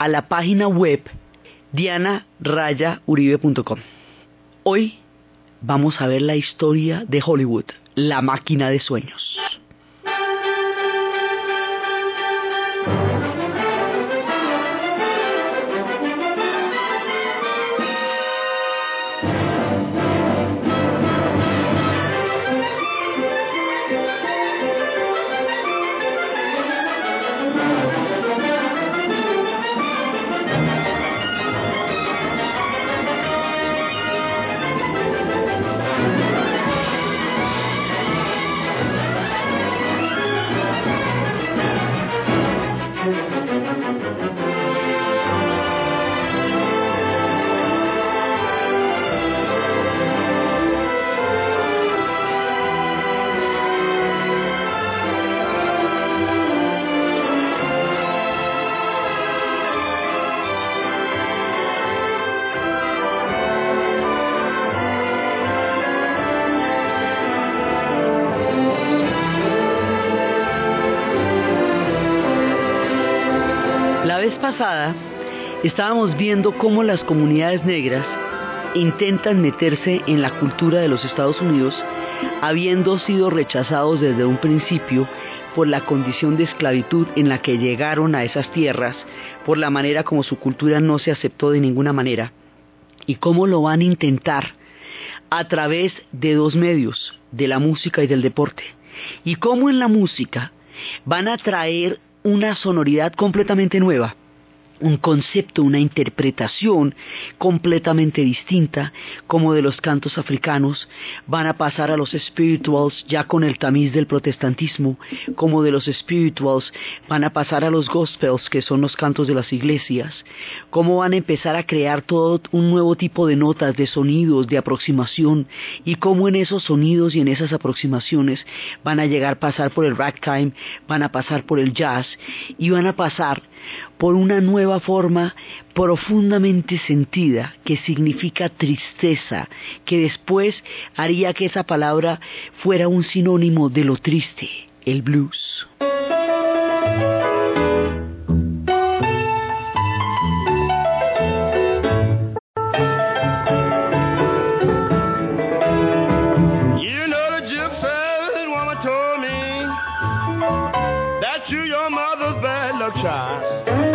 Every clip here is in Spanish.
a la página web diana-uribe.com. Hoy vamos a ver la historia de Hollywood, la máquina de sueños. Pasada estábamos viendo cómo las comunidades negras intentan meterse en la cultura de los Estados Unidos, habiendo sido rechazados desde un principio por la condición de esclavitud en la que llegaron a esas tierras, por la manera como su cultura no se aceptó de ninguna manera, y cómo lo van a intentar a través de dos medios, de la música y del deporte, y cómo en la música van a traer una sonoridad completamente nueva, un concepto, una interpretación completamente distinta, como de los cantos africanos, van a pasar a los spirituals ya con el tamiz del protestantismo, como de los spirituals van a pasar a los gospels, que son los cantos de las iglesias, cómo van a empezar a crear todo un nuevo tipo de notas, de sonidos, de aproximación, y cómo en esos sonidos y en esas aproximaciones van a llegar a pasar por el ragtime, van a pasar por el jazz, y van a pasar por una nueva forma profundamente sentida que significa tristeza, que después haría que esa palabra fuera un sinónimo de lo triste, el blues. culture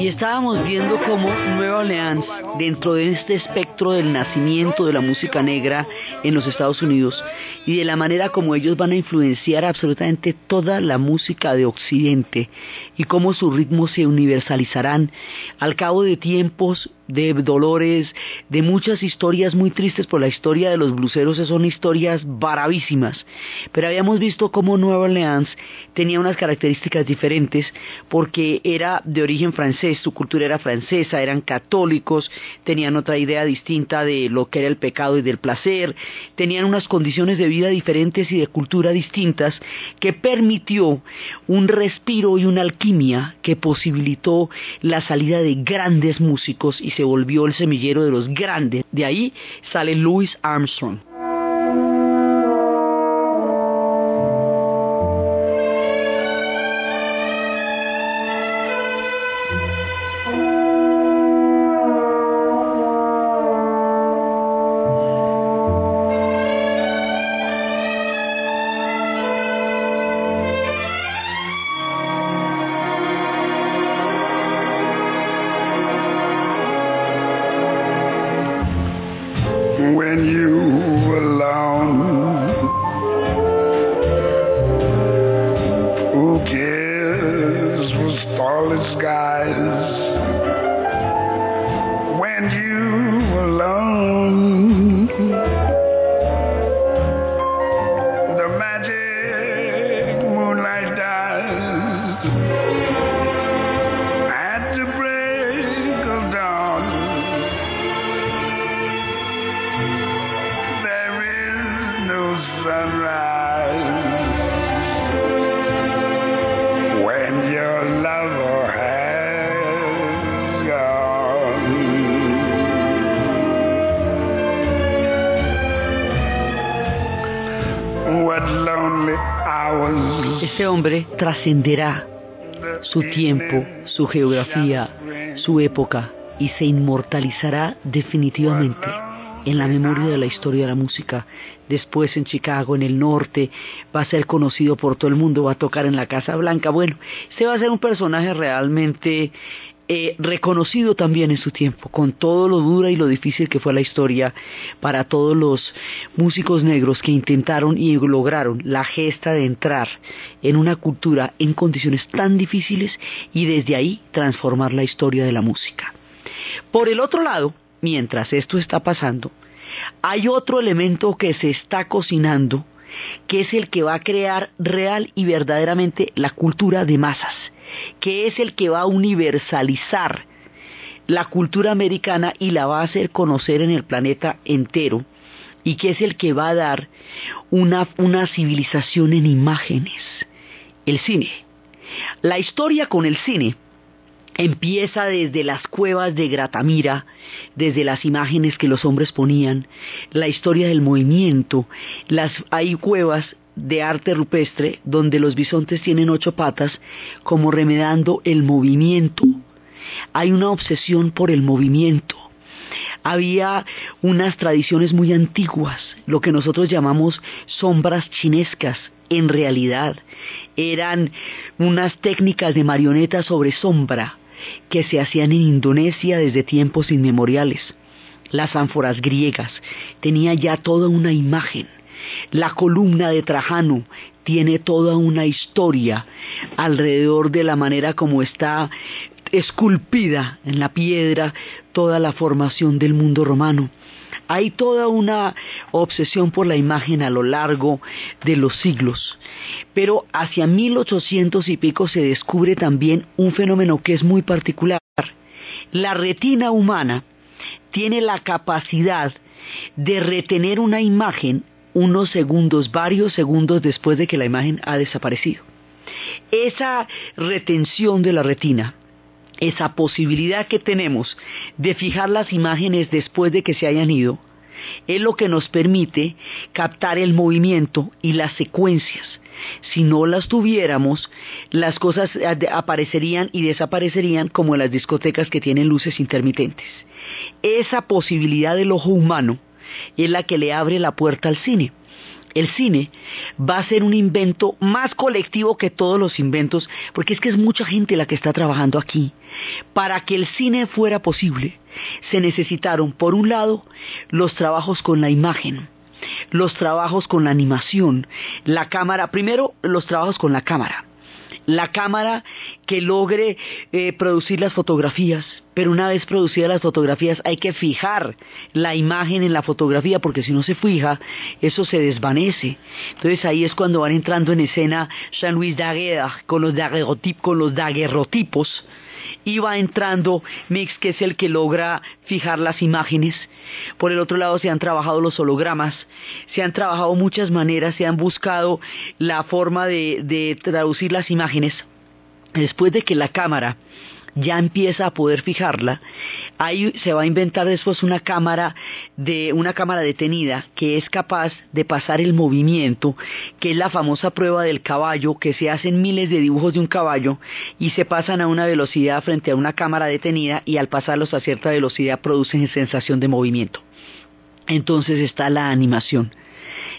Y estábamos viendo cómo Nueva Orleans, dentro de este espectro del nacimiento de la música negra en los Estados Unidos y de la manera como ellos van a influenciar absolutamente toda la música de Occidente y cómo sus ritmos se universalizarán. Al cabo de tiempos de dolores, de muchas historias muy tristes por la historia de los bluseros, son historias bravísimas. Pero habíamos visto cómo Nueva Orleans tenía unas características diferentes porque era de origen francés, su cultura era francesa, eran católicos, tenían otra idea distinta de lo que era el pecado y del placer, tenían unas condiciones de vida diferentes y de cultura distintas que permitió un respiro y una alquimia que posibilitó la salida de grandes músicos y se volvió el semillero de los grandes. De ahí sale Louis Armstrong. Trascenderá su tiempo, su geografía, su época y se inmortalizará definitivamente en la memoria de la historia de la música. Después en Chicago, en el norte, va a ser conocido por todo el mundo, va a tocar en la Casa Blanca. Bueno, este va a ser un personaje realmente eh, reconocido también en su tiempo, con todo lo dura y lo difícil que fue la historia para todos los músicos negros que intentaron y lograron la gesta de entrar en una cultura en condiciones tan difíciles y desde ahí transformar la historia de la música. Por el otro lado, mientras esto está pasando, hay otro elemento que se está cocinando, que es el que va a crear real y verdaderamente la cultura de masas, que es el que va a universalizar la cultura americana y la va a hacer conocer en el planeta entero, y que es el que va a dar una, una civilización en imágenes, el cine. La historia con el cine empieza desde las cuevas de Gratamira, desde las imágenes que los hombres ponían, la historia del movimiento, las hay cuevas de arte rupestre donde los bisontes tienen ocho patas como remedando el movimiento. Hay una obsesión por el movimiento. Había unas tradiciones muy antiguas, lo que nosotros llamamos sombras chinescas, en realidad eran unas técnicas de marioneta sobre sombra que se hacían en Indonesia desde tiempos inmemoriales. Las ánforas griegas tenía ya toda una imagen. La columna de Trajano tiene toda una historia alrededor de la manera como está esculpida en la piedra toda la formación del mundo romano. Hay toda una obsesión por la imagen a lo largo de los siglos. Pero hacia 1800 y pico se descubre también un fenómeno que es muy particular. La retina humana tiene la capacidad de retener una imagen unos segundos, varios segundos después de que la imagen ha desaparecido. Esa retención de la retina esa posibilidad que tenemos de fijar las imágenes después de que se hayan ido, es lo que nos permite captar el movimiento y las secuencias. Si no las tuviéramos, las cosas aparecerían y desaparecerían como en las discotecas que tienen luces intermitentes. Esa posibilidad del ojo humano es la que le abre la puerta al cine el cine va a ser un invento más colectivo que todos los inventos, porque es que es mucha gente la que está trabajando aquí. Para que el cine fuera posible, se necesitaron, por un lado, los trabajos con la imagen, los trabajos con la animación, la cámara, primero los trabajos con la cámara, la cámara que logre eh, producir las fotografías, pero una vez producidas las fotografías hay que fijar la imagen en la fotografía porque si no se fija eso se desvanece. Entonces ahí es cuando van entrando en escena Jean-Louis Daguerre con los, daguerrotipos y va entrando Mix, que es el que logra fijar las imágenes. Por el otro lado se han trabajado los hologramas, se han trabajado muchas maneras, se han buscado la forma de traducir las imágenes. Después de que la cámara ya empieza a poder fijarla, ahí se va a inventar después una cámara de una cámara detenida que es capaz de pasar el movimiento, que es la famosa prueba del caballo, que se hacen miles de dibujos de un caballo y se pasan a una velocidad frente a una cámara detenida y al pasarlos a cierta velocidad producen sensación de movimiento. Entonces está la animación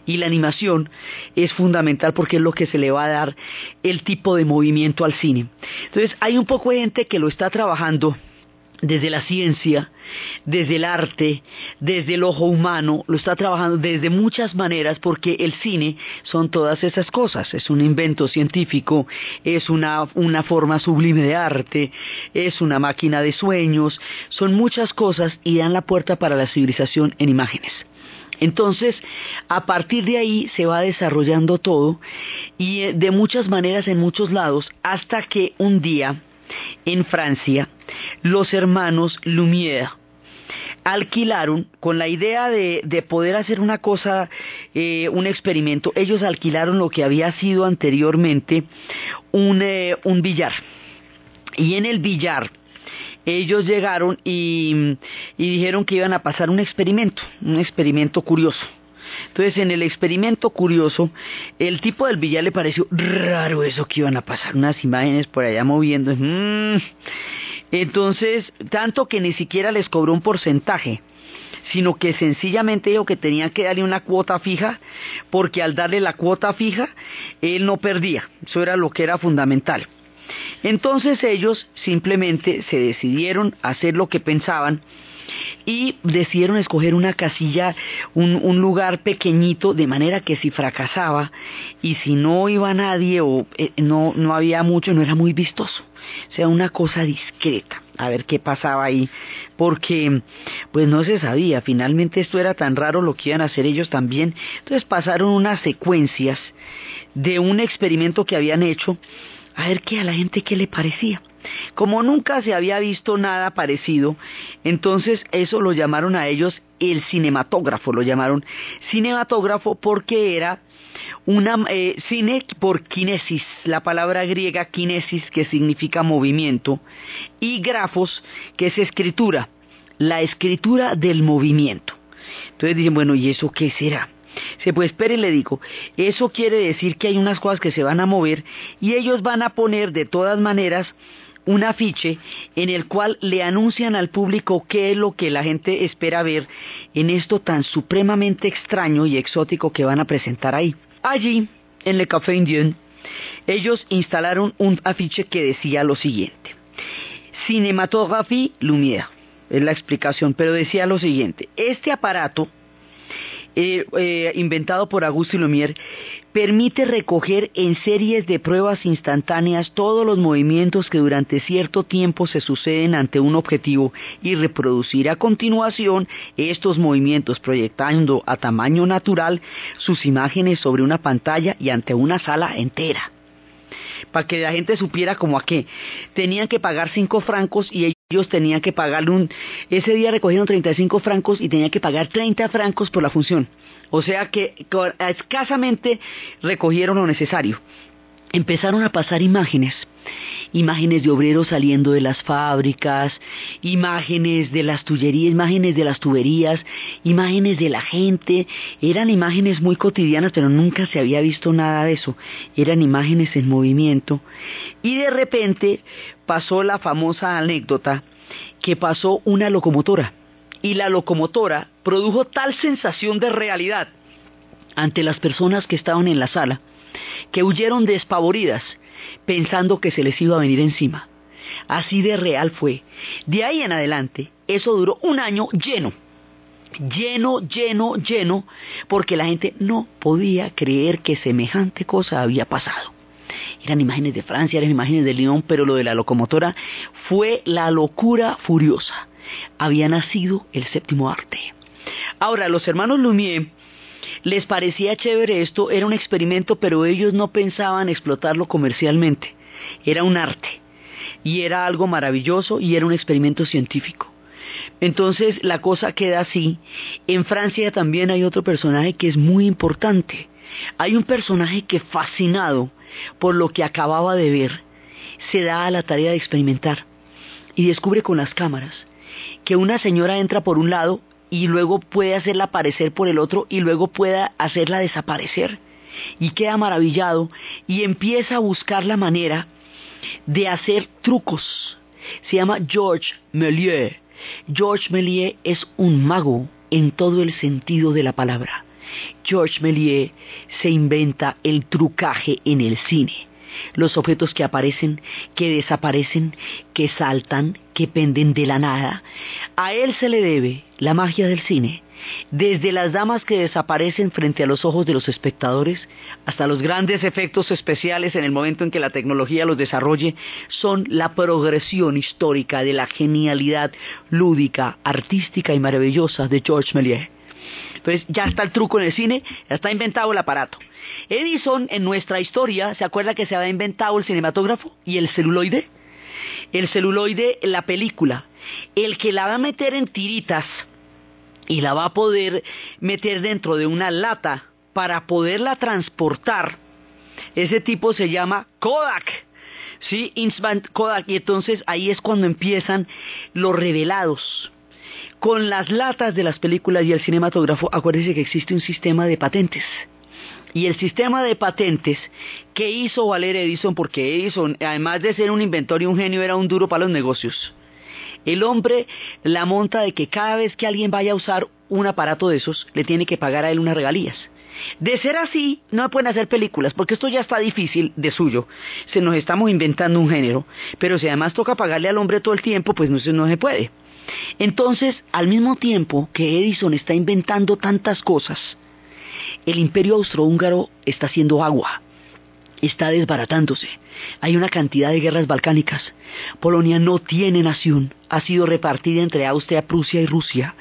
y la animación es fundamental porque es lo que se le va a dar el tipo de movimiento al cine. Entonces hay un poco de gente que lo está trabajando desde la ciencia, desde el arte, desde el ojo humano, lo está trabajando desde muchas maneras porque el cine son todas esas cosas, es un invento científico, es una, una forma sublime de arte, es una máquina de sueños, son muchas cosas y dan la puerta para la civilización en imágenes. Entonces, a partir de ahí se va desarrollando todo y eh, de muchas maneras en muchos lados hasta que un día en Francia los hermanos Lumière alquilaron con la idea de, poder hacer una cosa, eh, un experimento, ellos alquilaron lo que había sido anteriormente un, eh, un billar. Y en el billar ellos llegaron y, dijeron que iban a pasar un experimento, un experimento curioso. Entonces, en el experimento curioso, el tipo del billar le pareció raro eso que iban a pasar, unas imágenes por allá moviendo. Mm. Entonces, tanto que ni siquiera les cobró un porcentaje, sino que sencillamente dijo que tenían que darle una cuota fija, porque al darle la cuota fija, él no perdía. Eso era lo que era fundamental. Entonces ellos simplemente se decidieron hacer lo que pensaban y decidieron escoger una casilla, un, lugar pequeñito, de manera que si fracasaba y si no iba nadie o eh, no, no había mucho, no era muy vistoso. O sea, una cosa discreta, a ver qué pasaba ahí, porque pues no se sabía, finalmente esto era tan raro lo que iban a hacer ellos también. Entonces pasaron unas secuencias de un experimento que habían hecho a ver qué a la gente qué le parecía. Como nunca se había visto nada parecido, entonces eso lo llamaron a ellos el cinematógrafo, lo llamaron cinematógrafo porque era una eh, cine por kinesis, la palabra griega kinesis que significa movimiento, y grafos que es escritura, la escritura del movimiento. Entonces dicen, bueno, ¿y eso qué será? Se puede espere, le digo, eso quiere decir que hay unas cosas que se van a mover y ellos van a poner de todas maneras un afiche en el cual le anuncian al público qué es lo que la gente espera ver en esto tan supremamente extraño y exótico que van a presentar ahí. Allí, en Le Café Indien, ellos instalaron un afiche que decía lo siguiente. Cinematography Lumière, es la explicación, pero decía lo siguiente. Este aparato eh, eh, inventado por Augusto Lumière, permite recoger en series de pruebas instantáneas todos los movimientos que durante cierto tiempo se suceden ante un objetivo y reproducir a continuación estos movimientos proyectando a tamaño natural sus imágenes sobre una pantalla y ante una sala entera para que la gente supiera como a qué. Tenían que pagar cinco francos y ellos tenían que pagarle un... Ese día recogieron 35 francos y tenían que pagar 30 francos por la función. O sea que escasamente recogieron lo necesario. Empezaron a pasar imágenes imágenes de obreros saliendo de las fábricas, imágenes de las tullerías, imágenes de las tuberías, imágenes de la gente, eran imágenes muy cotidianas, pero nunca se había visto nada de eso, eran imágenes en movimiento, y de repente pasó la famosa anécdota que pasó una locomotora, y la locomotora produjo tal sensación de realidad ante las personas que estaban en la sala, que huyeron despavoridas pensando que se les iba a venir encima. Así de real fue. De ahí en adelante, eso duró un año lleno. Lleno, lleno, lleno, porque la gente no podía creer que semejante cosa había pasado. Eran imágenes de Francia, eran imágenes de Lyon, pero lo de la locomotora fue la locura furiosa. Había nacido el séptimo arte. Ahora, los hermanos Lumière les parecía chévere esto, era un experimento, pero ellos no pensaban explotarlo comercialmente. Era un arte. Y era algo maravilloso y era un experimento científico. Entonces la cosa queda así. En Francia también hay otro personaje que es muy importante. Hay un personaje que fascinado por lo que acababa de ver, se da a la tarea de experimentar y descubre con las cámaras que una señora entra por un lado y luego puede hacerla aparecer por el otro y luego puede hacerla desaparecer. Y queda maravillado y empieza a buscar la manera de hacer trucos. Se llama George Méliès. George Méliès es un mago en todo el sentido de la palabra. George Méliès se inventa el trucaje en el cine. Los objetos que aparecen, que desaparecen, que saltan, que penden de la nada. A él se le debe la magia del cine, desde las damas que desaparecen frente a los ojos de los espectadores hasta los grandes efectos especiales en el momento en que la tecnología los desarrolle, son la progresión histórica de la genialidad lúdica, artística y maravillosa de Georges Méliès. Entonces ya está el truco en el cine, ya está inventado el aparato. Edison en nuestra historia, ¿se acuerda que se había inventado el cinematógrafo y el celuloide? El celuloide, la película, el que la va a meter en tiritas y la va a poder meter dentro de una lata para poderla transportar. Ese tipo se llama Kodak. ¿Sí? Instant Kodak. Y entonces ahí es cuando empiezan los revelados. Con las latas de las películas y el cinematógrafo, acuérdense que existe un sistema de patentes. Y el sistema de patentes que hizo valer Edison, porque Edison, además de ser un inventor y un genio, era un duro para los negocios. El hombre la monta de que cada vez que alguien vaya a usar un aparato de esos, le tiene que pagar a él unas regalías. De ser así, no pueden hacer películas, porque esto ya está difícil de suyo. Se nos estamos inventando un género, pero si además toca pagarle al hombre todo el tiempo, pues no, no se puede. Entonces, al mismo tiempo que Edison está inventando tantas cosas, el imperio austrohúngaro está haciendo agua, está desbaratándose. Hay una cantidad de guerras balcánicas. Polonia no tiene nación, ha sido repartida entre Austria, Prusia y Rusia.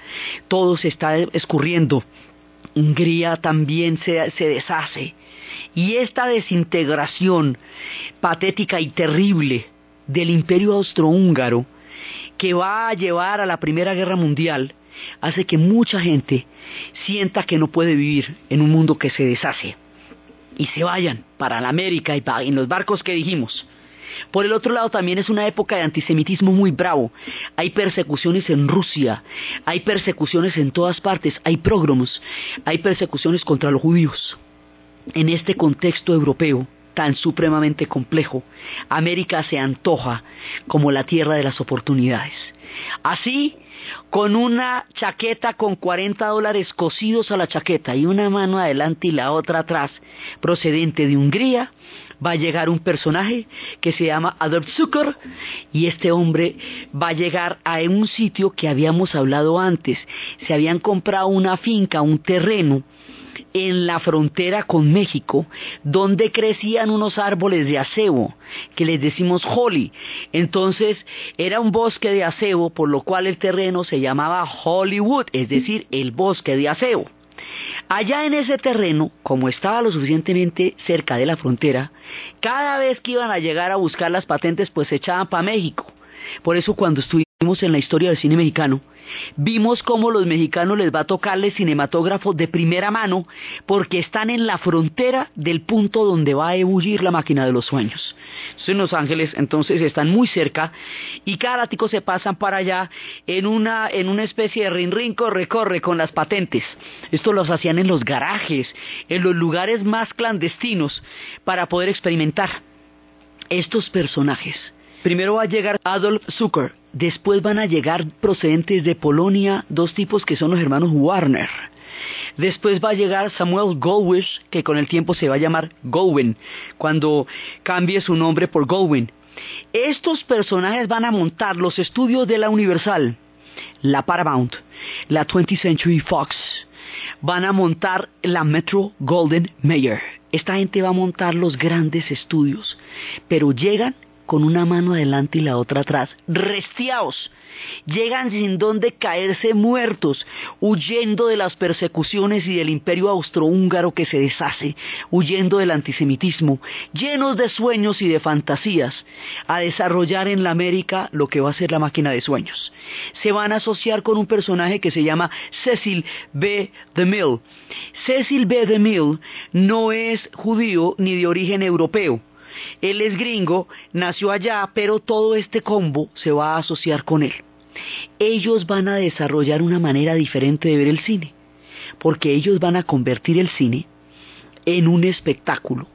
Todo se está escurriendo. Hungría también se, deshace. Y esta desintegración patética y terrible del imperio austrohúngaro que va a llevar a la Primera Guerra Mundial hace que mucha gente sienta que no puede vivir en un mundo que se deshace y se vayan para la América y en los barcos que dijimos. Por el otro lado también es una época de antisemitismo muy bravo. Hay persecuciones en Rusia, hay persecuciones en todas partes, hay progromos, hay persecuciones contra los judíos. En este contexto europeo tan supremamente complejo, América se antoja como la tierra de las oportunidades. Así, con una chaqueta con 40 dólares cosidos a la chaqueta y una mano adelante y la otra atrás, procedente de Hungría, va a llegar un personaje que se llama Adolf Zucker y este hombre va a llegar a un sitio que habíamos hablado antes. Se habían comprado una finca, un terreno en la frontera con México, donde crecían unos árboles de acebo, que les decimos holly. Entonces era un bosque de acebo, por lo cual el terreno se llamaba Hollywood, es decir, el bosque de acebo. Allá en ese terreno, como estaba lo suficientemente cerca de la frontera, cada vez que iban a llegar a buscar las patentes, pues se echaban para México. Por eso cuando estuvimos en la historia del cine mexicano, vimos cómo los mexicanos les va a tocarle cinematógrafo de primera mano porque están en la frontera del punto donde va a ebullir la máquina de los sueños. en Los Ángeles entonces están muy cerca y cada ratico se pasan para allá en una, en una especie de rin rin corre corre con las patentes. Esto los hacían en los garajes, en los lugares más clandestinos para poder experimentar. Estos personajes Primero va a llegar Adolf Zucker, después van a llegar procedentes de Polonia dos tipos que son los hermanos Warner. Después va a llegar Samuel Goldwish, que con el tiempo se va a llamar Gowen, cuando cambie su nombre por Gowen. Estos personajes van a montar los estudios de la Universal, la Paramount, la 20th Century Fox, van a montar la Metro Golden Mayer. Esta gente va a montar los grandes estudios, pero llegan con una mano adelante y la otra atrás, restiados. Llegan sin donde caerse muertos, huyendo de las persecuciones y del imperio austrohúngaro que se deshace, huyendo del antisemitismo, llenos de sueños y de fantasías, a desarrollar en la América lo que va a ser la máquina de sueños. Se van a asociar con un personaje que se llama Cecil B. DeMille. Cecil B. DeMille no es judío ni de origen europeo él es gringo, nació allá, pero todo este combo se va a asociar con él. Ellos van a desarrollar una manera diferente de ver el cine, porque ellos van a convertir el cine en un espectáculo,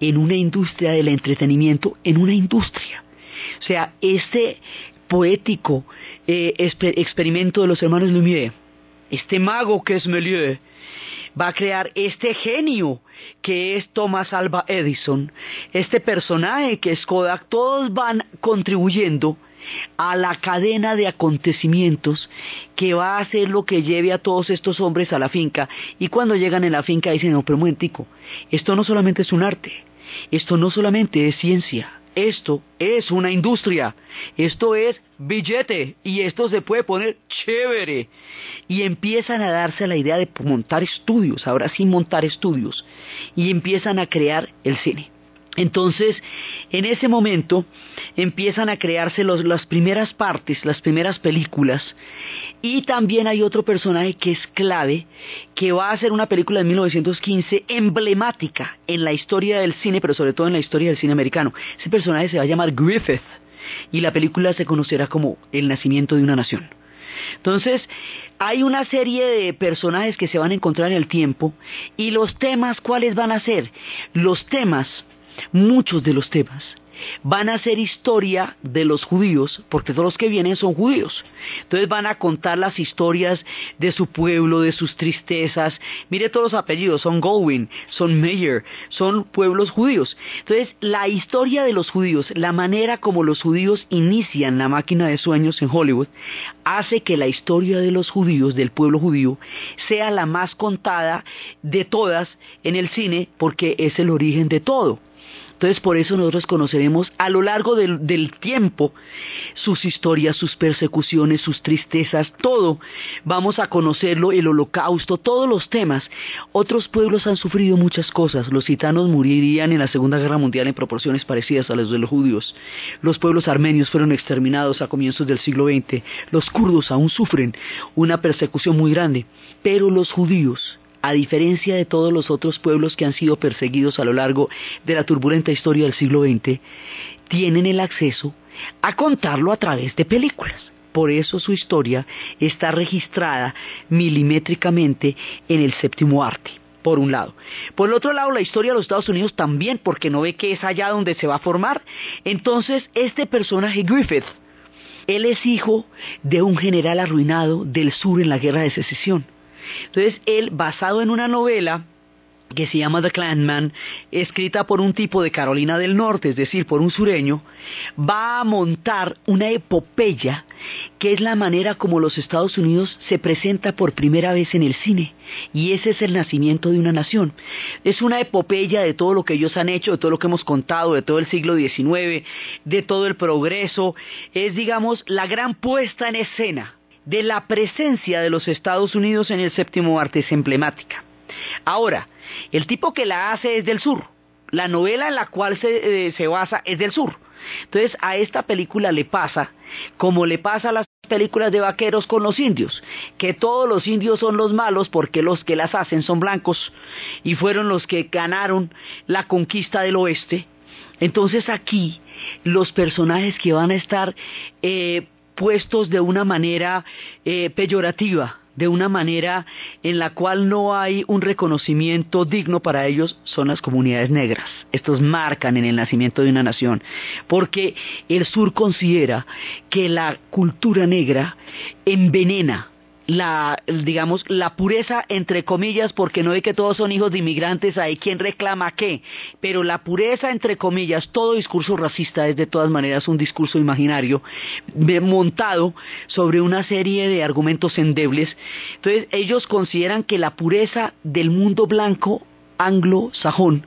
en una industria del entretenimiento, en una industria. O sea, este poético eh, experimento de los hermanos Lumière este mago que es Melieu, va a crear este genio que es Thomas Alva Edison, este personaje que es Kodak, todos van contribuyendo a la cadena de acontecimientos que va a hacer lo que lleve a todos estos hombres a la finca. Y cuando llegan en la finca dicen, no, pero un esto no solamente es un arte, esto no solamente es ciencia, esto es una industria, esto es billete y esto se puede poner chévere. Y empiezan a darse la idea de montar estudios, ahora sí montar estudios, y empiezan a crear el cine. Entonces, en ese momento empiezan a crearse las primeras partes, las primeras películas, y también hay otro personaje que es clave, que va a ser una película de 1915 emblemática en la historia del cine, pero sobre todo en la historia del cine americano. Ese personaje se va a llamar Griffith, y la película se conocerá como El nacimiento de una nación. Entonces, hay una serie de personajes que se van a encontrar en el tiempo y los temas, ¿cuáles van a ser? Los temas muchos de los temas van a ser historia de los judíos, porque todos los que vienen son judíos. Entonces van a contar las historias de su pueblo, de sus tristezas. Mire todos los apellidos, son Goldwyn, son Meyer, son pueblos judíos. Entonces la historia de los judíos, la manera como los judíos inician la máquina de sueños en Hollywood, hace que la historia de los judíos, del pueblo judío, sea la más contada de todas en el cine, porque es el origen de todo. Entonces por eso nosotros conoceremos a lo largo del, tiempo sus historias, sus persecuciones, sus tristezas, todo. Vamos a conocerlo, el holocausto, todos los temas. Otros pueblos han sufrido muchas cosas. Los gitanos morirían en la Segunda Guerra Mundial en proporciones parecidas a las de los judíos. Los pueblos armenios fueron exterminados a comienzos del siglo XX. Los kurdos aún sufren una persecución muy grande. Pero los judíos a diferencia de todos los otros pueblos que han sido perseguidos a lo largo de la turbulenta historia del siglo XX, tienen el acceso a contarlo a través de películas. Por eso su historia está registrada milimétricamente en el séptimo arte, por un lado. Por el otro lado, la historia de los Estados Unidos también, porque no ve que es allá donde se va a formar. Entonces, este personaje Griffith, él es hijo de un general arruinado del sur en la guerra de secesión. Entonces él, basado en una novela que se llama The Clanman, escrita por un tipo de Carolina del Norte, es decir, por un sureño, va a montar una epopeya que es la manera como los Estados Unidos se presenta por primera vez en el cine. Y ese es el nacimiento de una nación. Es una epopeya de todo lo que ellos han hecho, de todo lo que hemos contado, de todo el siglo XIX, de todo el progreso. Es, digamos, la gran puesta en escena de la presencia de los Estados Unidos en el séptimo arte es emblemática. Ahora, el tipo que la hace es del sur. La novela en la cual se, eh, se basa es del sur. Entonces a esta película le pasa como le pasa a las películas de vaqueros con los indios, que todos los indios son los malos porque los que las hacen son blancos y fueron los que ganaron la conquista del oeste. Entonces aquí los personajes que van a estar eh, puestos de una manera eh, peyorativa, de una manera en la cual no hay un reconocimiento digno para ellos, son las comunidades negras. Estos marcan en el nacimiento de una nación, porque el sur considera que la cultura negra envenena la, digamos, la pureza entre comillas, porque no es que todos son hijos de inmigrantes, hay quien reclama qué, pero la pureza entre comillas, todo discurso racista es de todas maneras un discurso imaginario montado sobre una serie de argumentos endebles. Entonces ellos consideran que la pureza del mundo blanco anglo-sajón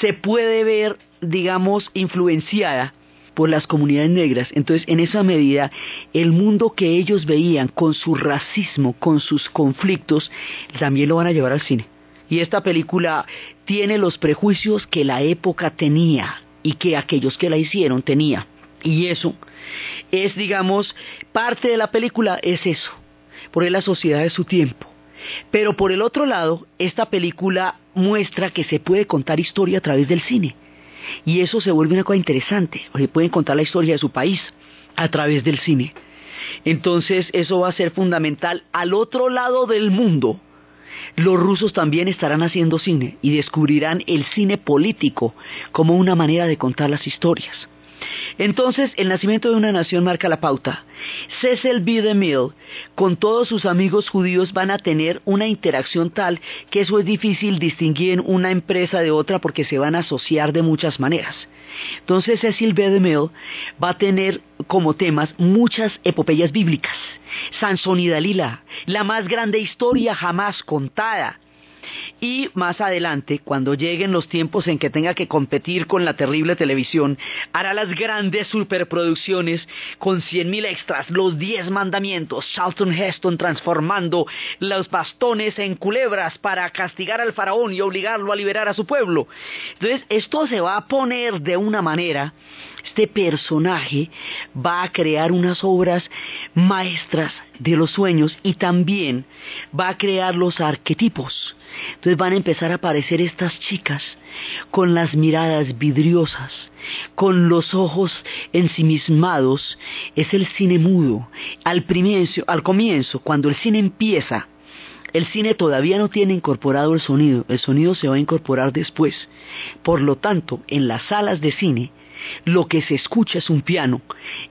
se puede ver, digamos, influenciada por las comunidades negras. Entonces, en esa medida, el mundo que ellos veían con su racismo, con sus conflictos, también lo van a llevar al cine. Y esta película tiene los prejuicios que la época tenía y que aquellos que la hicieron tenían. Y eso es, digamos, parte de la película es eso, por la sociedad de su tiempo. Pero por el otro lado, esta película muestra que se puede contar historia a través del cine. Y eso se vuelve una cosa interesante, porque pueden contar la historia de su país a través del cine. Entonces eso va a ser fundamental. Al otro lado del mundo, los rusos también estarán haciendo cine y descubrirán el cine político como una manera de contar las historias. Entonces, el nacimiento de una nación marca la pauta. Cecil B. DeMille, con todos sus amigos judíos, van a tener una interacción tal que eso es difícil distinguir una empresa de otra porque se van a asociar de muchas maneras. Entonces Cecil B. DeMille va a tener como temas muchas epopeyas bíblicas. Sansón y Dalila, la más grande historia jamás contada. Y más adelante, cuando lleguen los tiempos en que tenga que competir con la terrible televisión, hará las grandes superproducciones con cien mil extras, los diez mandamientos, Charlton Heston transformando los bastones en culebras para castigar al faraón y obligarlo a liberar a su pueblo. Entonces, esto se va a poner de una manera este personaje va a crear unas obras maestras de los sueños y también va a crear los arquetipos. Entonces van a empezar a aparecer estas chicas con las miradas vidriosas, con los ojos ensimismados. Es el cine mudo. Al, al comienzo, cuando el cine empieza, el cine todavía no tiene incorporado el sonido, el sonido se va a incorporar después. Por lo tanto, en las salas de cine, lo que se escucha es un piano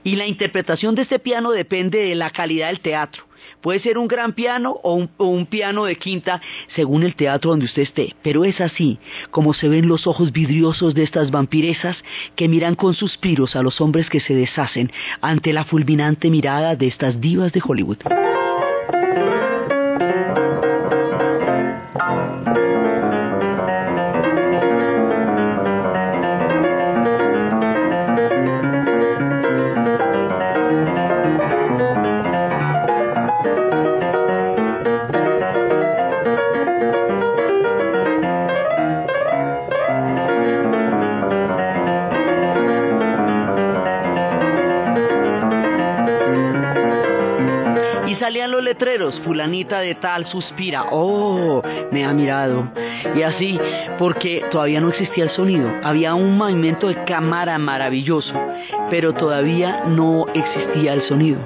y la interpretación de este piano depende de la calidad del teatro. Puede ser un gran piano o un, piano de quinta según el teatro donde usted esté, pero es así como se ven los ojos vidriosos de estas vampiresas que miran con suspiros a los hombres que se deshacen ante la fulminante mirada de estas divas de Hollywood. Fulanita de tal suspira, oh, me ha mirado. Y así, porque todavía no existía el sonido, había un movimiento de cámara maravilloso, pero todavía no existía el sonido.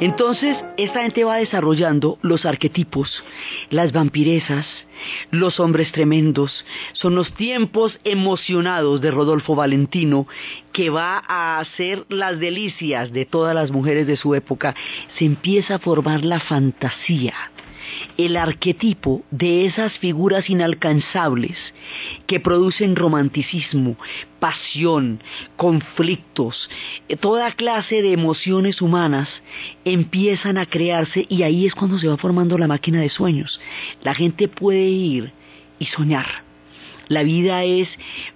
Entonces, esta gente va desarrollando los arquetipos, las vampiresas, los hombres tremendos, son los tiempos emocionados de Rodolfo Valentino, que va a hacer las delicias de todas las mujeres de su época. Se empieza a formar la fantasía el arquetipo de esas figuras inalcanzables que producen romanticismo, pasión, conflictos, eh, toda clase de emociones humanas empiezan a crearse y ahí es cuando se va formando la máquina de sueños. La gente puede ir y soñar. La vida es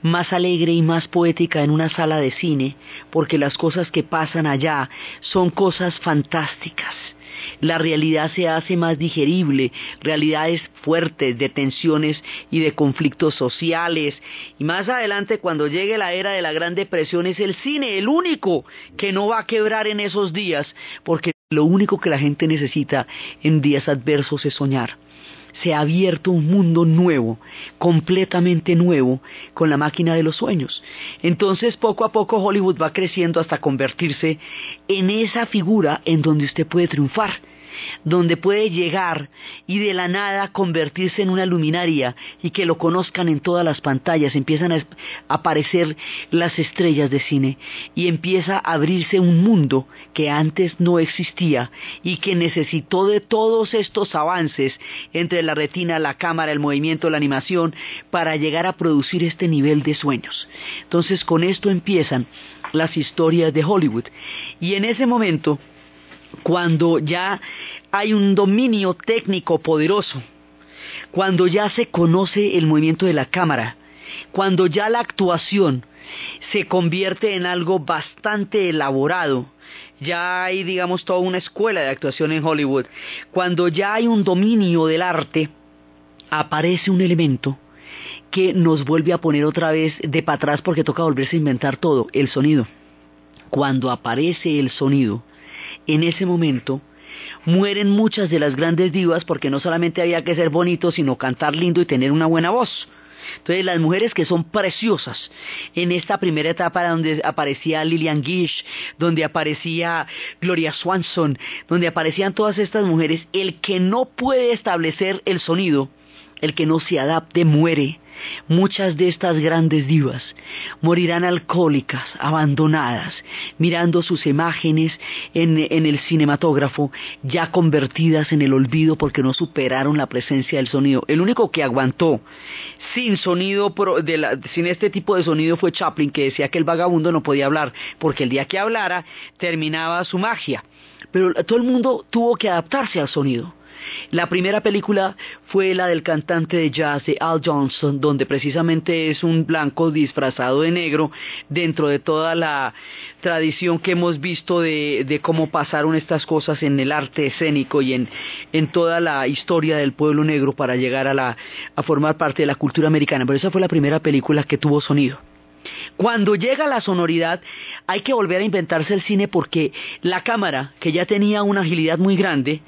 más alegre y más poética en una sala de cine porque las cosas que pasan allá son cosas fantásticas la realidad se hace más digerible, realidades fuertes de tensiones y de conflictos sociales. Y más adelante, cuando llegue la era de la Gran Depresión, es el cine el único que no va a quebrar en esos días, porque lo único que la gente necesita en días adversos es soñar se ha abierto un mundo nuevo, completamente nuevo, con la máquina de los sueños. Entonces, poco a poco Hollywood va creciendo hasta convertirse en esa figura en donde usted puede triunfar donde puede llegar y de la nada convertirse en una luminaria y que lo conozcan en todas las pantallas, empiezan a aparecer las estrellas de cine y empieza a abrirse un mundo que antes no existía y que necesitó de todos estos avances entre la retina, la cámara, el movimiento, la animación, para llegar a producir este nivel de sueños. Entonces con esto empiezan las historias de Hollywood. Y en ese momento cuando ya hay un dominio técnico poderoso, cuando ya se conoce el movimiento de la cámara, cuando ya la actuación se convierte en algo bastante elaborado, ya hay, digamos, toda una escuela de actuación en Hollywood, cuando ya hay un dominio del arte, aparece un elemento que nos vuelve a poner otra vez de para atrás porque toca volverse a inventar todo, el sonido. Cuando aparece el sonido, en ese momento mueren muchas de las grandes divas porque no solamente había que ser bonito, sino cantar lindo y tener una buena voz. Entonces las mujeres que son preciosas en esta primera etapa donde aparecía Lillian Gish, donde aparecía Gloria Swanson, donde aparecían todas estas mujeres, el que no puede establecer el sonido el que no se adapte muere. Muchas de estas grandes divas morirán alcohólicas, abandonadas, mirando sus imágenes en, el cinematógrafo, ya convertidas en el olvido porque no superaron la presencia del sonido. El único que aguantó sin sonido, sin este tipo de sonido fue Chaplin, que decía que el vagabundo no podía hablar, porque el día que hablara terminaba su magia. Pero todo el mundo tuvo que adaptarse al sonido. La primera película fue la del cantante de jazz de Al Johnson, donde precisamente es un blanco disfrazado de negro dentro de toda la tradición que hemos visto de, cómo pasaron estas cosas en el arte escénico y en, toda la historia del pueblo negro para llegar a, a formar parte de la cultura americana. Pero esa fue la primera película que tuvo sonido. Cuando llega la sonoridad, hay que volver a inventarse el cine porque la cámara, que ya tenía una agilidad muy grande,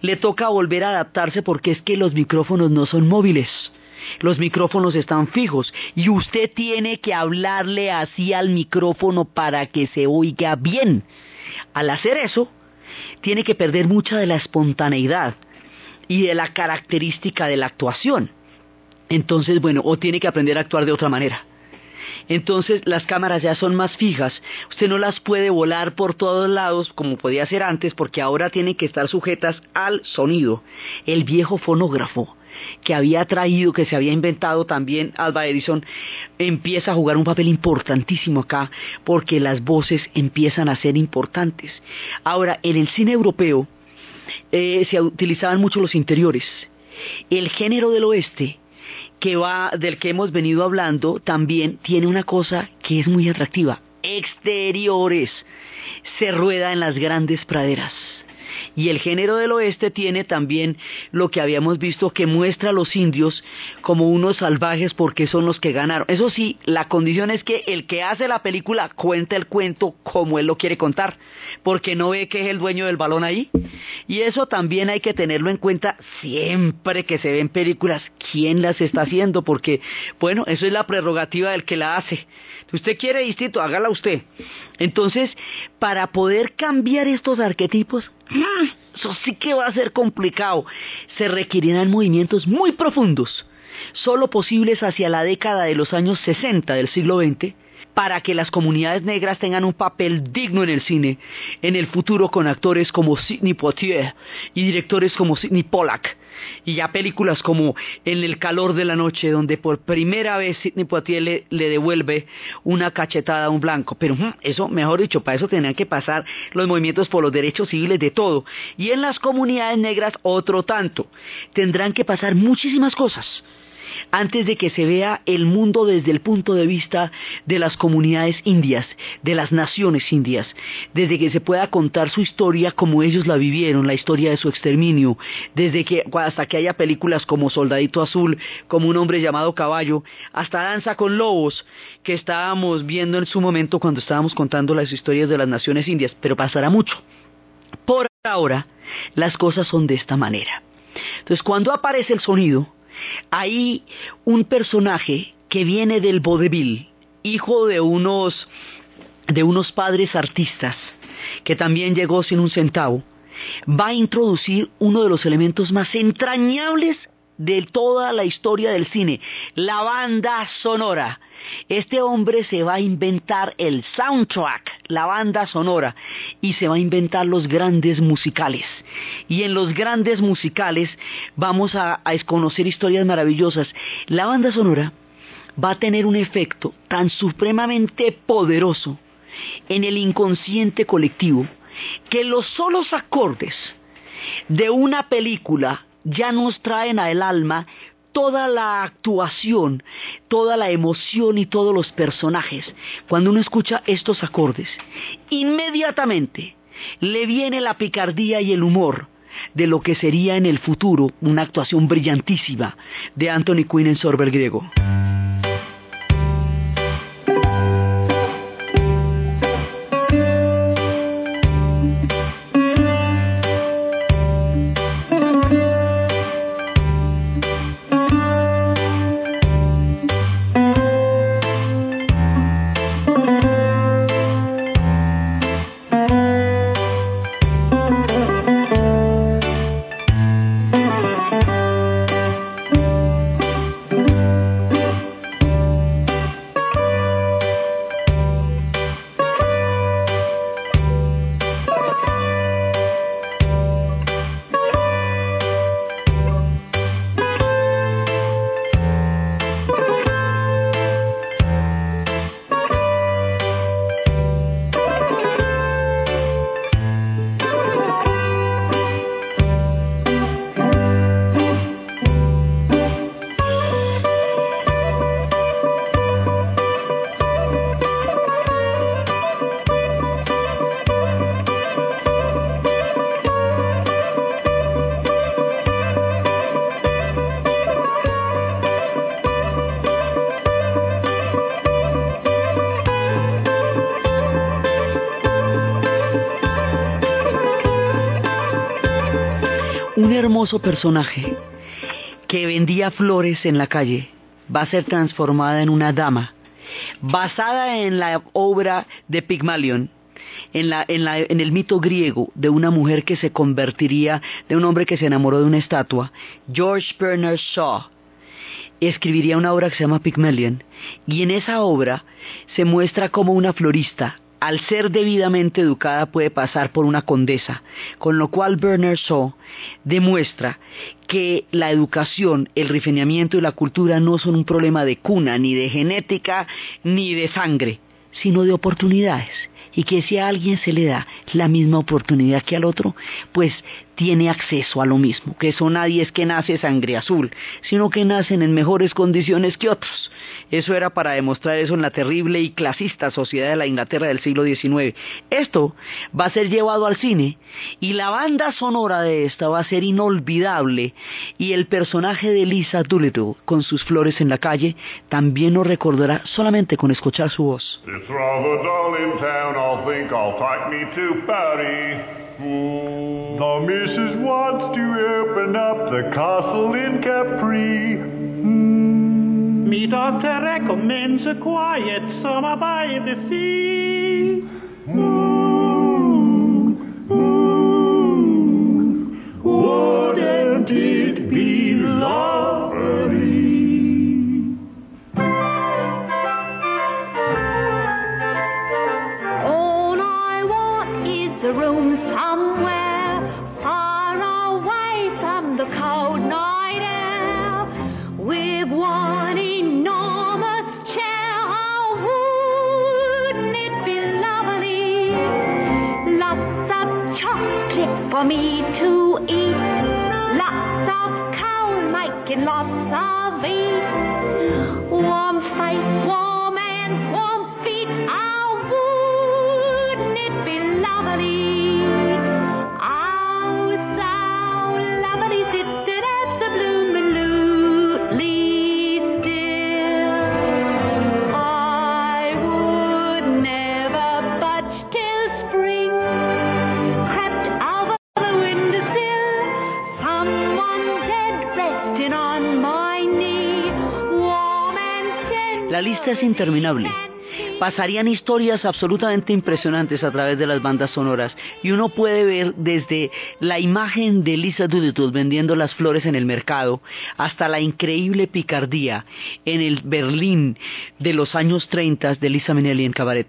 le toca volver a adaptarse porque es que los micrófonos no son móviles. Los micrófonos están fijos y usted tiene que hablarle así al micrófono para que se oiga bien. Al hacer eso, tiene que perder mucha de la espontaneidad y de la característica de la actuación. Entonces, bueno, o tiene que aprender a actuar de otra manera. Entonces las cámaras ya son más fijas. Usted no las puede volar por todos lados como podía hacer antes porque ahora tienen que estar sujetas al sonido. El viejo fonógrafo que había traído, que se había inventado también Alba Edison, empieza a jugar un papel importantísimo acá porque las voces empiezan a ser importantes. Ahora, en el cine europeo eh, se utilizaban mucho los interiores. El género del oeste que va, del que hemos venido hablando, también tiene una cosa que es muy atractiva. Exteriores. Se rueda en las grandes praderas. Y el género del oeste tiene también lo que habíamos visto que muestra a los indios como unos salvajes porque son los que ganaron. Eso sí, la condición es que el que hace la película cuenta el cuento como él lo quiere contar, porque no ve que es el dueño del balón ahí. Y eso también hay que tenerlo en cuenta siempre que se ven películas, quién las está haciendo, porque bueno, eso es la prerrogativa del que la hace. Si usted quiere distinto, hágala usted. Entonces, para poder cambiar estos arquetipos, eso sí que va a ser complicado. Se requerirán movimientos muy profundos, solo posibles hacia la década de los años 60 del siglo XX, para que las comunidades negras tengan un papel digno en el cine en el futuro con actores como Sidney Poitier y directores como Sidney Pollack y ya películas como En el calor de la noche, donde por primera vez Sidney Poitier le, devuelve una cachetada a un blanco. Pero eso, mejor dicho, para eso tenían que pasar los movimientos por los derechos civiles de todo. Y en las comunidades negras otro tanto. Tendrán que pasar muchísimas cosas antes de que se vea el mundo desde el punto de vista de las comunidades indias, de las naciones indias, desde que se pueda contar su historia como ellos la vivieron, la historia de su exterminio, desde que hasta que haya películas como Soldadito Azul, como Un hombre llamado Caballo, hasta Danza con Lobos, que estábamos viendo en su momento cuando estábamos contando las historias de las naciones indias, pero pasará mucho. Por ahora, las cosas son de esta manera. Entonces, cuando aparece el sonido, hay un personaje que viene del vodevil, hijo de unos, de unos padres artistas, que también llegó sin un centavo, va a introducir uno de los elementos más entrañables de toda la historia del cine, la banda sonora. Este hombre se va a inventar el soundtrack, la banda sonora, y se va a inventar los grandes musicales. Y en los grandes musicales vamos a, a conocer historias maravillosas. La banda sonora va a tener un efecto tan supremamente poderoso en el inconsciente colectivo que los solos acordes de una película ya nos traen al alma toda la actuación, toda la emoción y todos los personajes. Cuando uno escucha estos acordes, inmediatamente le viene la picardía y el humor de lo que sería en el futuro una actuación brillantísima de Anthony Quinn en Sorbel griego. Hermoso personaje que vendía flores en la calle va a ser transformada en una dama, basada en la obra de Pygmalion, en, la, en, la, en, el mito griego de una mujer que se convertiría, de un hombre que se enamoró de una estatua, George Bernard Shaw escribiría una obra que se llama Pygmalion, y en esa obra se muestra como una florista al ser debidamente educada puede pasar por una condesa, con lo cual Bernard Shaw demuestra que la educación, el refinamiento y la cultura no son un problema de cuna, ni de genética, ni de sangre, sino de oportunidades. Y que si a alguien se le da la misma oportunidad que al otro, pues tiene acceso a lo mismo, que eso nadie es que nace sangre azul, sino que nacen en mejores condiciones que otros. Eso era para demostrar eso en la terrible y clasista sociedad de la Inglaterra del siglo XIX. Esto va a ser llevado al cine y la banda sonora de esta va a ser inolvidable y el personaje de Lisa Doolittle con sus flores en la calle también nos recordará solamente con escuchar su voz. The wants to open up the castle in Capri. Me doctor recommends a quiet summer by the sea. Wouldn't interminable. Pasarían historias absolutamente impresionantes a través de las bandas sonoras y uno puede ver desde la imagen de Lisa Doolittle vendiendo las flores en el mercado hasta la increíble picardía en el Berlín de los años 30 de Lisa Minnelli en Cabaret.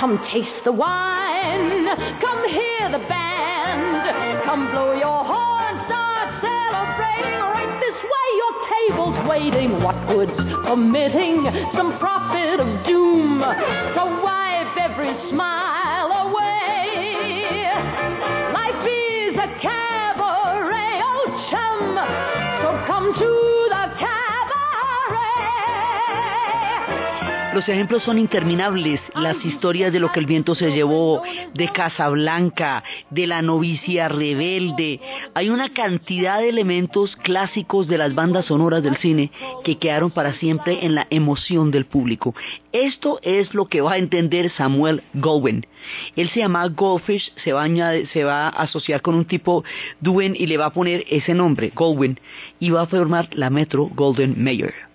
Come taste the wine. Come hear the band. Come blow your horn. Start celebrating. Right this way, your table's waiting. What good's omitting some profit of doom? So wipe Los ejemplos son interminables, las historias de lo que el viento se llevó, de Casablanca, de la novicia rebelde. Hay una cantidad de elementos clásicos de las bandas sonoras del cine que quedaron para siempre en la emoción del público. Esto es lo que va a entender Samuel Gowen. Él se llama Goldfish, se va, a añadir- se va a asociar con un tipo Duen y le va a poner ese nombre, Gowen, y va a formar la Metro Golden Mayer.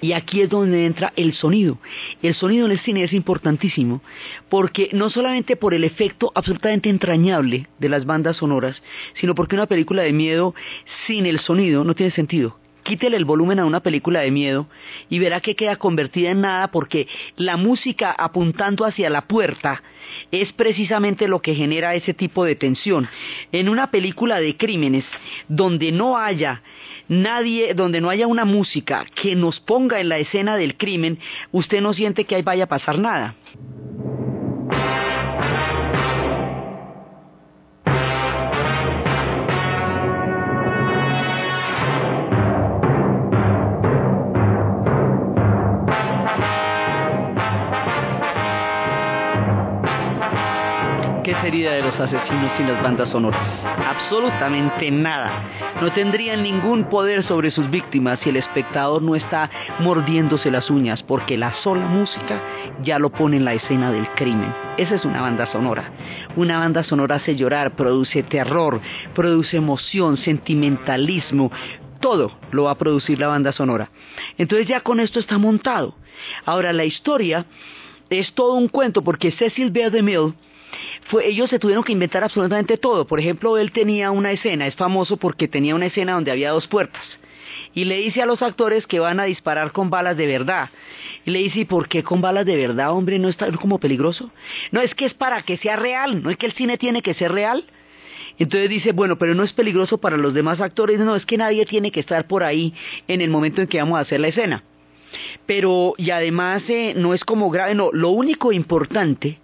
Y aquí es donde entra el sonido. El sonido en el cine es importantísimo porque no solamente por el efecto absolutamente entrañable de las bandas sonoras, sino porque una película de miedo sin el sonido no tiene sentido. Quítele el volumen a una película de miedo y verá que queda convertida en nada porque la música apuntando hacia la puerta es precisamente lo que genera ese tipo de tensión. En una película de crímenes donde no haya nadie, donde no haya una música que nos ponga en la escena del crimen, usted no siente que ahí vaya a pasar nada. ¿Qué sería de los asesinos sin las bandas sonoras? Absolutamente nada. No tendrían ningún poder sobre sus víctimas si el espectador no está mordiéndose las uñas, porque la sola música ya lo pone en la escena del crimen. Esa es una banda sonora. Una banda sonora hace llorar, produce terror, produce emoción, sentimentalismo, todo lo va a producir la banda sonora. Entonces ya con esto está montado. Ahora la historia es todo un cuento porque Cecil B. DeMille fue, ellos se tuvieron que inventar absolutamente todo. Por ejemplo, él tenía una escena, es famoso porque tenía una escena donde había dos puertas. Y le dice a los actores que van a disparar con balas de verdad. Y le dice, ¿y por qué con balas de verdad, hombre? ¿No está como peligroso? No, es que es para que sea real, no es que el cine tiene que ser real. Entonces dice, bueno, pero no es peligroso para los demás actores, no, es que nadie tiene que estar por ahí en el momento en que vamos a hacer la escena. Pero, y además eh, no es como grave, no, lo único importante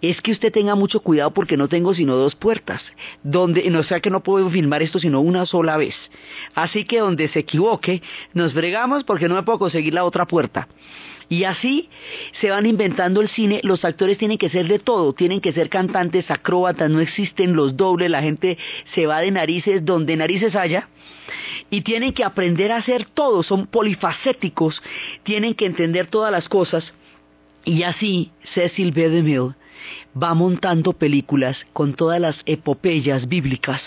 es que usted tenga mucho cuidado porque no tengo sino dos puertas, donde, no sea que no puedo filmar esto sino una sola vez. Así que donde se equivoque, nos bregamos porque no me puedo conseguir la otra puerta. Y así se van inventando el cine, los actores tienen que ser de todo, tienen que ser cantantes, acróbatas, no existen los dobles, la gente se va de narices donde narices haya y tienen que aprender a hacer todo, son polifacéticos, tienen que entender todas las cosas. Y así Cecil B. DeMille va montando películas con todas las epopeyas bíblicas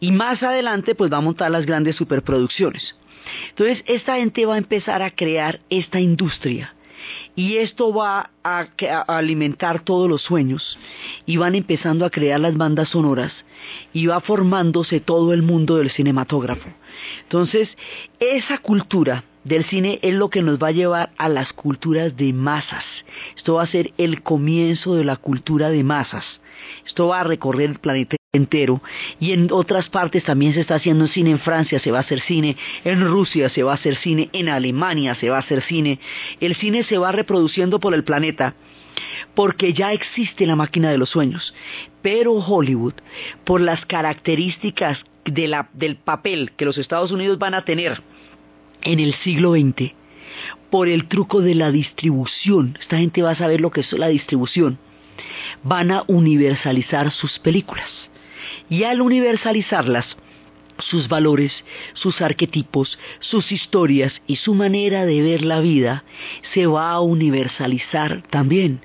y más adelante pues va a montar las grandes superproducciones. Entonces esta gente va a empezar a crear esta industria y esto va a, alimentar todos los sueños y van empezando a crear las bandas sonoras y va formándose todo el mundo del cinematógrafo. Entonces esa cultura del cine es lo que nos va a llevar a las culturas de masas. Esto va a ser el comienzo de la cultura de masas. Esto va a recorrer el planeta entero y en otras partes también se está haciendo cine en Francia se va a hacer cine en Rusia se va a hacer cine en Alemania se va a hacer cine el cine se va reproduciendo por el planeta porque ya existe la máquina de los sueños pero Hollywood por las características del papel que los Estados Unidos van a tener en el siglo XX por el truco de la distribución. Esta gente va a saber lo que es la distribución. Van a universalizar sus películas. Y al universalizarlas, sus valores, sus arquetipos, sus historias y su manera de ver la vida se va a universalizar también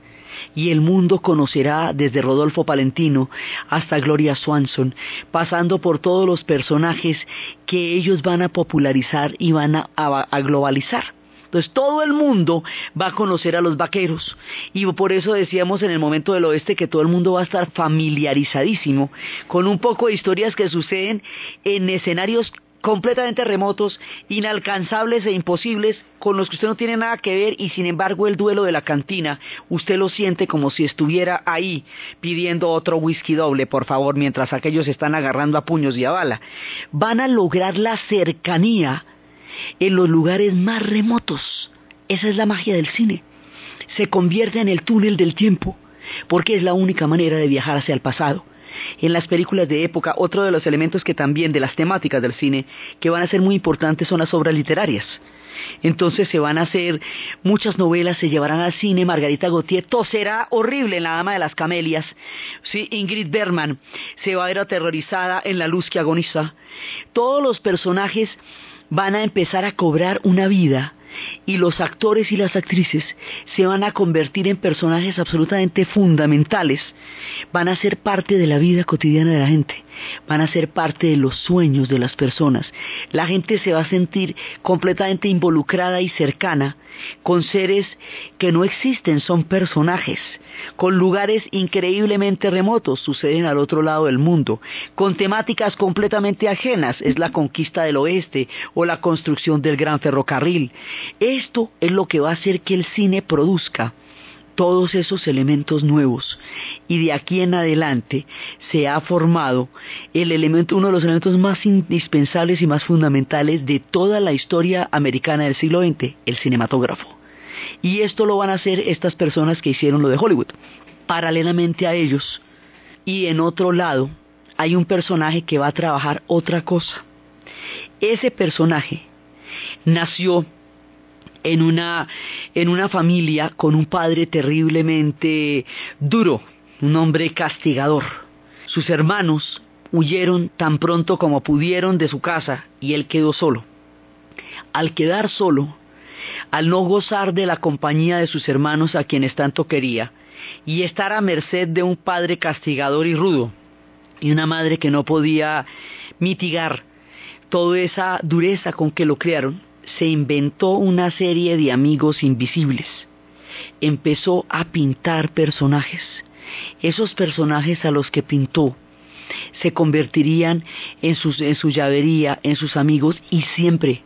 y el mundo conocerá desde Rodolfo Palentino hasta Gloria Swanson, pasando por todos los personajes que ellos van a popularizar y van a, globalizar. Entonces todo el mundo va a conocer a los vaqueros y por eso decíamos en el momento del oeste que todo el mundo va a estar familiarizadísimo con un poco de historias que suceden en escenarios completamente remotos, inalcanzables e imposibles, con los que usted no tiene nada que ver y sin embargo el duelo de la cantina, usted lo siente como si estuviera ahí pidiendo otro whisky doble, por favor, mientras aquellos están agarrando a puños y a bala. Van a lograr la cercanía en los lugares más remotos. Esa es la magia del cine. Se convierte en el túnel del tiempo, porque es la única manera de viajar hacia el pasado en las películas de época, otro de los elementos que también de las temáticas del cine que van a ser muy importantes son las obras literarias. Entonces se van a hacer muchas novelas, se llevarán al cine, Margarita Gautier, todo será horrible en La Dama de las Camelias, ¿sí? Ingrid Bergman se va a ver aterrorizada en La Luz que agoniza. Todos los personajes van a empezar a cobrar una vida y los actores y las actrices se van a convertir en personajes absolutamente fundamentales. Van a ser parte de la vida cotidiana de la gente, van a ser parte de los sueños de las personas. La gente se va a sentir completamente involucrada y cercana con seres que no existen, son personajes, con lugares increíblemente remotos, suceden al otro lado del mundo, con temáticas completamente ajenas, es la conquista del oeste o la construcción del gran ferrocarril. Esto es lo que va a hacer que el cine produzca todos esos elementos nuevos y de aquí en adelante se ha formado el elemento uno de los elementos más indispensables y más fundamentales de toda la historia americana del siglo XX, el cinematógrafo. Y esto lo van a hacer estas personas que hicieron lo de Hollywood. Paralelamente a ellos y en otro lado hay un personaje que va a trabajar otra cosa. Ese personaje nació en una, en una familia con un padre terriblemente duro, un hombre castigador. Sus hermanos huyeron tan pronto como pudieron de su casa y él quedó solo. Al quedar solo, al no gozar de la compañía de sus hermanos a quienes tanto quería, y estar a merced de un padre castigador y rudo, y una madre que no podía mitigar toda esa dureza con que lo criaron, se inventó una serie de amigos invisibles. Empezó a pintar personajes. Esos personajes a los que pintó se convertirían en, en su llavería, en sus amigos y siempre,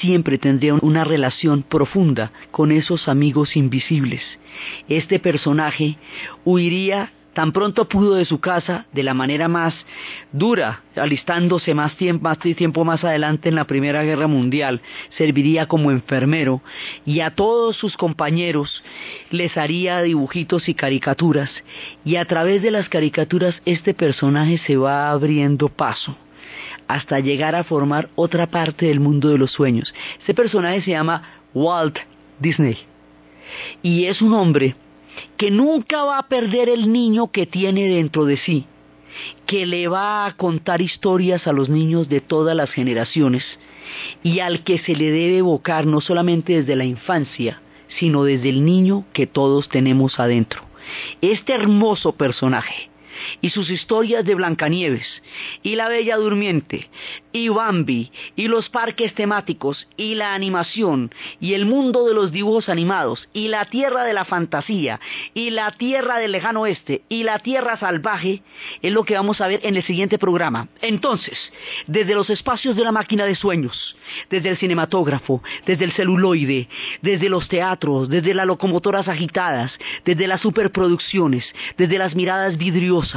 siempre tendrían una relación profunda con esos amigos invisibles. Este personaje huiría Tan pronto pudo de su casa, de la manera más dura, alistándose más tiempo, más tiempo más adelante en la Primera Guerra Mundial, serviría como enfermero y a todos sus compañeros les haría dibujitos y caricaturas y a través de las caricaturas este personaje se va abriendo paso hasta llegar a formar otra parte del mundo de los sueños. Este personaje se llama Walt Disney y es un hombre que nunca va a perder el niño que tiene dentro de sí, que le va a contar historias a los niños de todas las generaciones y al que se le debe evocar no solamente desde la infancia, sino desde el niño que todos tenemos adentro. Este hermoso personaje, y sus historias de Blancanieves, y La Bella Durmiente, y Bambi, y los parques temáticos, y la animación, y el mundo de los dibujos animados, y la tierra de la fantasía, y la tierra del lejano oeste, y la tierra salvaje, es lo que vamos a ver en el siguiente programa. Entonces, desde los espacios de la máquina de sueños, desde el cinematógrafo, desde el celuloide, desde los teatros, desde las locomotoras agitadas, desde las superproducciones, desde las miradas vidriosas,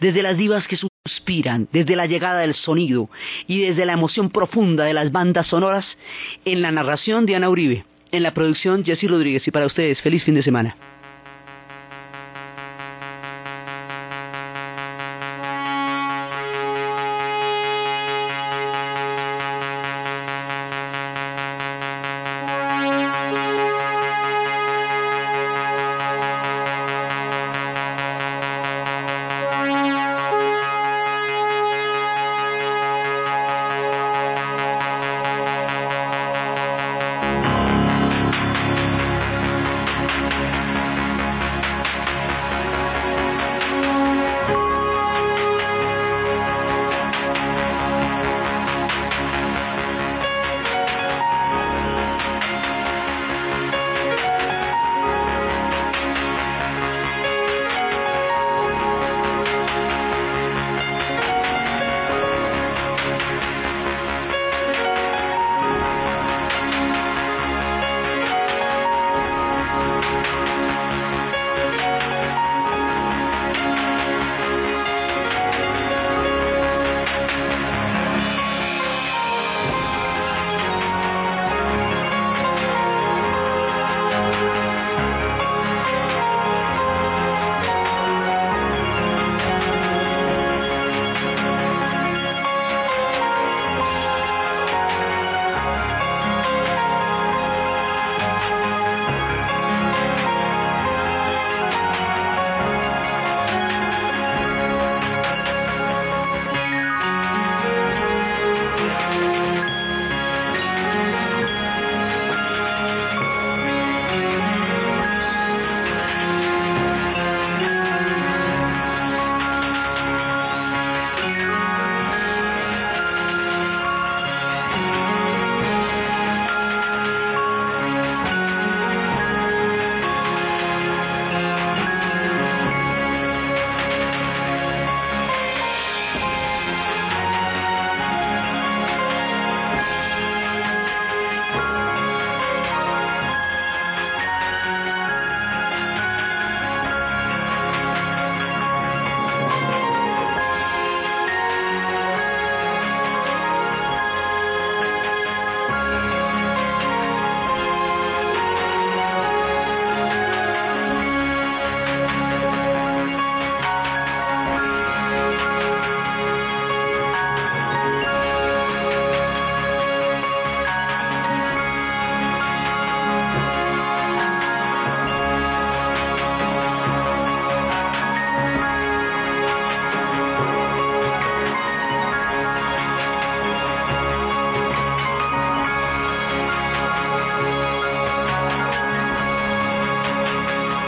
desde las divas que suspiran, desde la llegada del sonido y desde la emoción profunda de las bandas sonoras, en la narración de Ana Uribe, en la producción Jesse Rodríguez y para ustedes, feliz fin de semana.